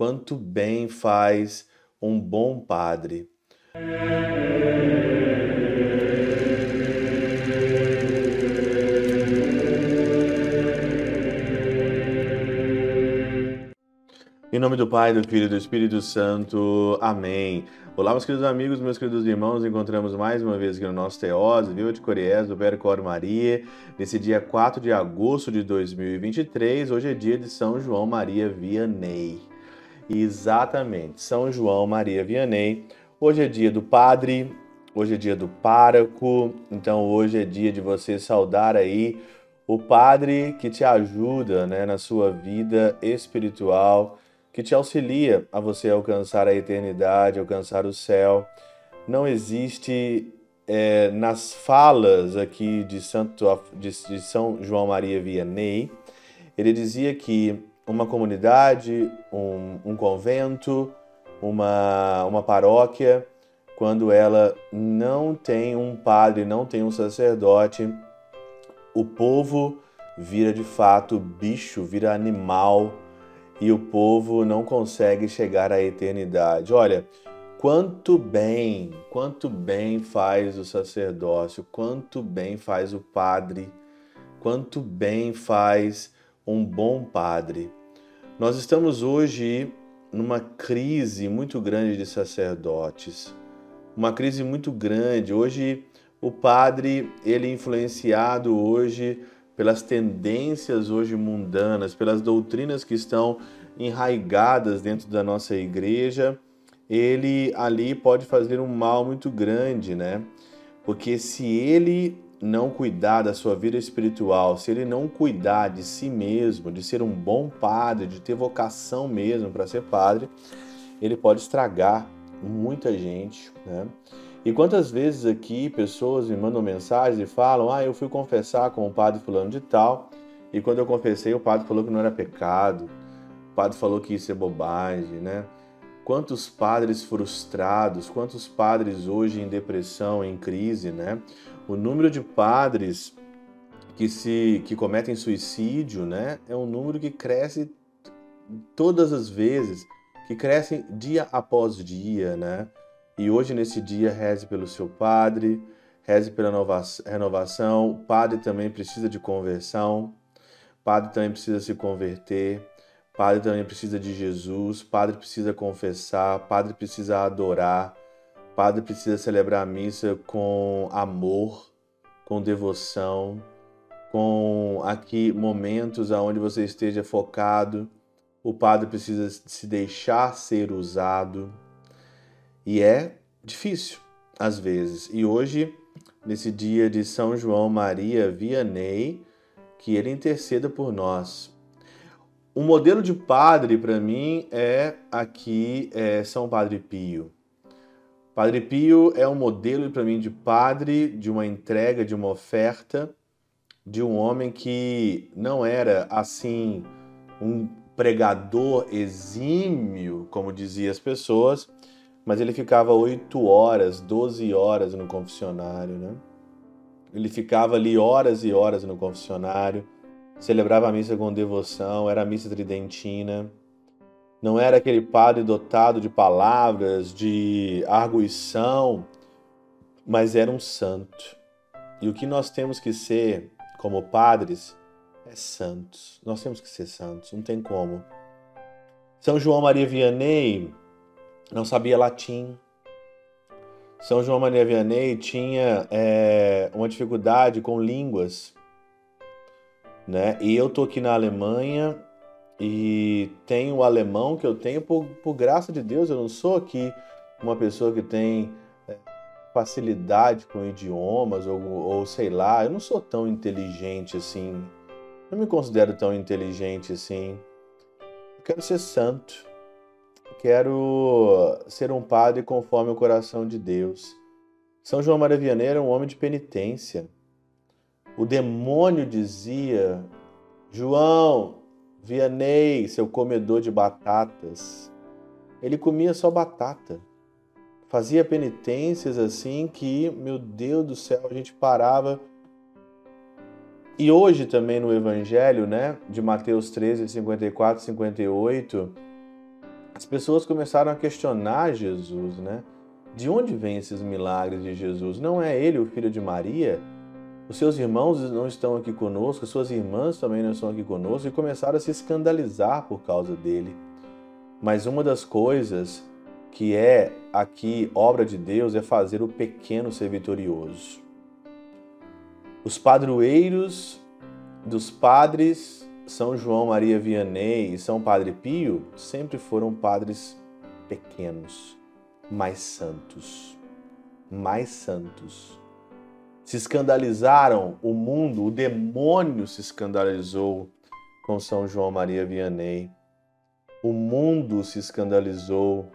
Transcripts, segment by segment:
quanto bem faz um bom padre. Em nome do Pai, do Filho e do Espírito Santo. Amém. Olá, meus queridos amigos, meus queridos irmãos. Encontramos mais uma vez aqui no nosso Teose, Viva de Coriés, do Percor Maria, nesse dia 4 de agosto de 2023. Hoje é dia de São João Maria Vianney. Exatamente, São João Maria Vianney. Hoje é dia do Padre, hoje é dia do Pároco, então hoje é dia de você saudar aí o Padre que te ajuda né, na sua vida espiritual que te auxilia a você alcançar a eternidade, alcançar o céu. Não existe é, nas falas aqui de, Santo, de, de São João Maria Vianney, ele dizia que uma comunidade, um, um convento, uma, uma paróquia, quando ela não tem um padre, não tem um sacerdote, o povo vira de fato bicho, vira animal, e o povo não consegue chegar à eternidade. Olha, quanto bem, quanto bem faz o sacerdócio, quanto bem faz o padre, quanto bem faz um bom padre. Nós estamos hoje numa crise muito grande de sacerdotes, uma crise muito grande. Hoje o padre, ele é influenciado hoje pelas tendências hoje mundanas, pelas doutrinas que estão enraigadas dentro da nossa igreja, ele ali pode fazer um mal muito grande, né? Porque se ele não cuidar da sua vida espiritual, se ele não cuidar de si mesmo, de ser um bom padre, de ter vocação mesmo para ser padre, ele pode estragar muita gente, né? E quantas vezes aqui pessoas me mandam mensagens e falam: Ah, eu fui confessar com o padre fulano de tal, e quando eu confessei, o padre falou que não era pecado, o padre falou que isso é bobagem, né? Quantos padres frustrados, quantos padres hoje em depressão, em crise, né? O número de padres que se que cometem suicídio, né, é um número que cresce todas as vezes, que cresce dia após dia, né? E hoje, nesse dia, reze pelo seu padre, reze pela renovação. O padre também precisa de conversão, o padre também precisa se converter, padre também precisa de Jesus, padre precisa confessar, padre precisa adorar, padre precisa celebrar a missa com amor, com devoção, com aqui momentos aonde você esteja focado. O padre precisa se deixar ser usado. E é difícil, às vezes. E hoje, nesse dia de São João Maria Vianney, que ele interceda por nós. Um modelo de padre para mim é aqui é São Padre Pio. Padre Pio é um modelo para mim de padre, de uma entrega, de uma oferta, de um homem que não era assim um pregador exímio, como diziam as pessoas, mas ele ficava 8 horas, 12 horas no confessionário, né? Ele ficava ali horas e horas no confessionário, celebrava a missa com devoção, era a missa tridentina. Não era aquele padre dotado de palavras, de arguição, mas era um santo. E o que nós temos que ser como padres é santos. Nós temos que ser santos, não tem como. São João Maria Vianney não sabia latim. São João Maria Vianney tinha é, uma dificuldade com línguas, né? E eu tô aqui na Alemanha e tenho o alemão que eu tenho por, por graça de Deus. Eu não sou aqui uma pessoa que tem é, facilidade com idiomas ou, ou sei lá. Eu não sou tão inteligente assim. Não me considero tão inteligente assim. Eu quero ser santo. Quero ser um padre conforme o coração de Deus. São João Maria Vianney era um homem de penitência. O demônio dizia: João, Vianney, seu comedor de batatas. Ele comia só batata. Fazia penitências assim que, meu Deus do céu, a gente parava. E hoje também no Evangelho, né, de Mateus 13, 54, 58, as pessoas começaram a questionar Jesus, né? De onde vêm esses milagres de Jesus? Não é ele o filho de Maria? Os seus irmãos não estão aqui conosco, suas irmãs também não estão aqui conosco e começaram a se escandalizar por causa dele. Mas uma das coisas que é aqui obra de Deus é fazer o pequeno ser vitorioso. Os padroeiros dos padres São João Maria Vianney e São Padre Pio sempre foram padres pequenos, mais santos, mais santos. Se escandalizaram o mundo, o demônio se escandalizou com São João Maria Vianney. O mundo se escandalizou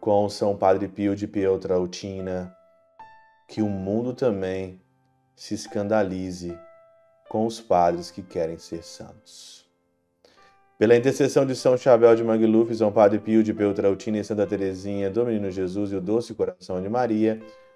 com São Padre Pio de Pietrautina. Que o mundo também se escandalize com os padres que querem ser santos. Pela intercessão de São Chabel de Magluf, São Padre Pio de Peutrautina e Santa Teresinha, do Menino Jesus e o doce coração de Maria,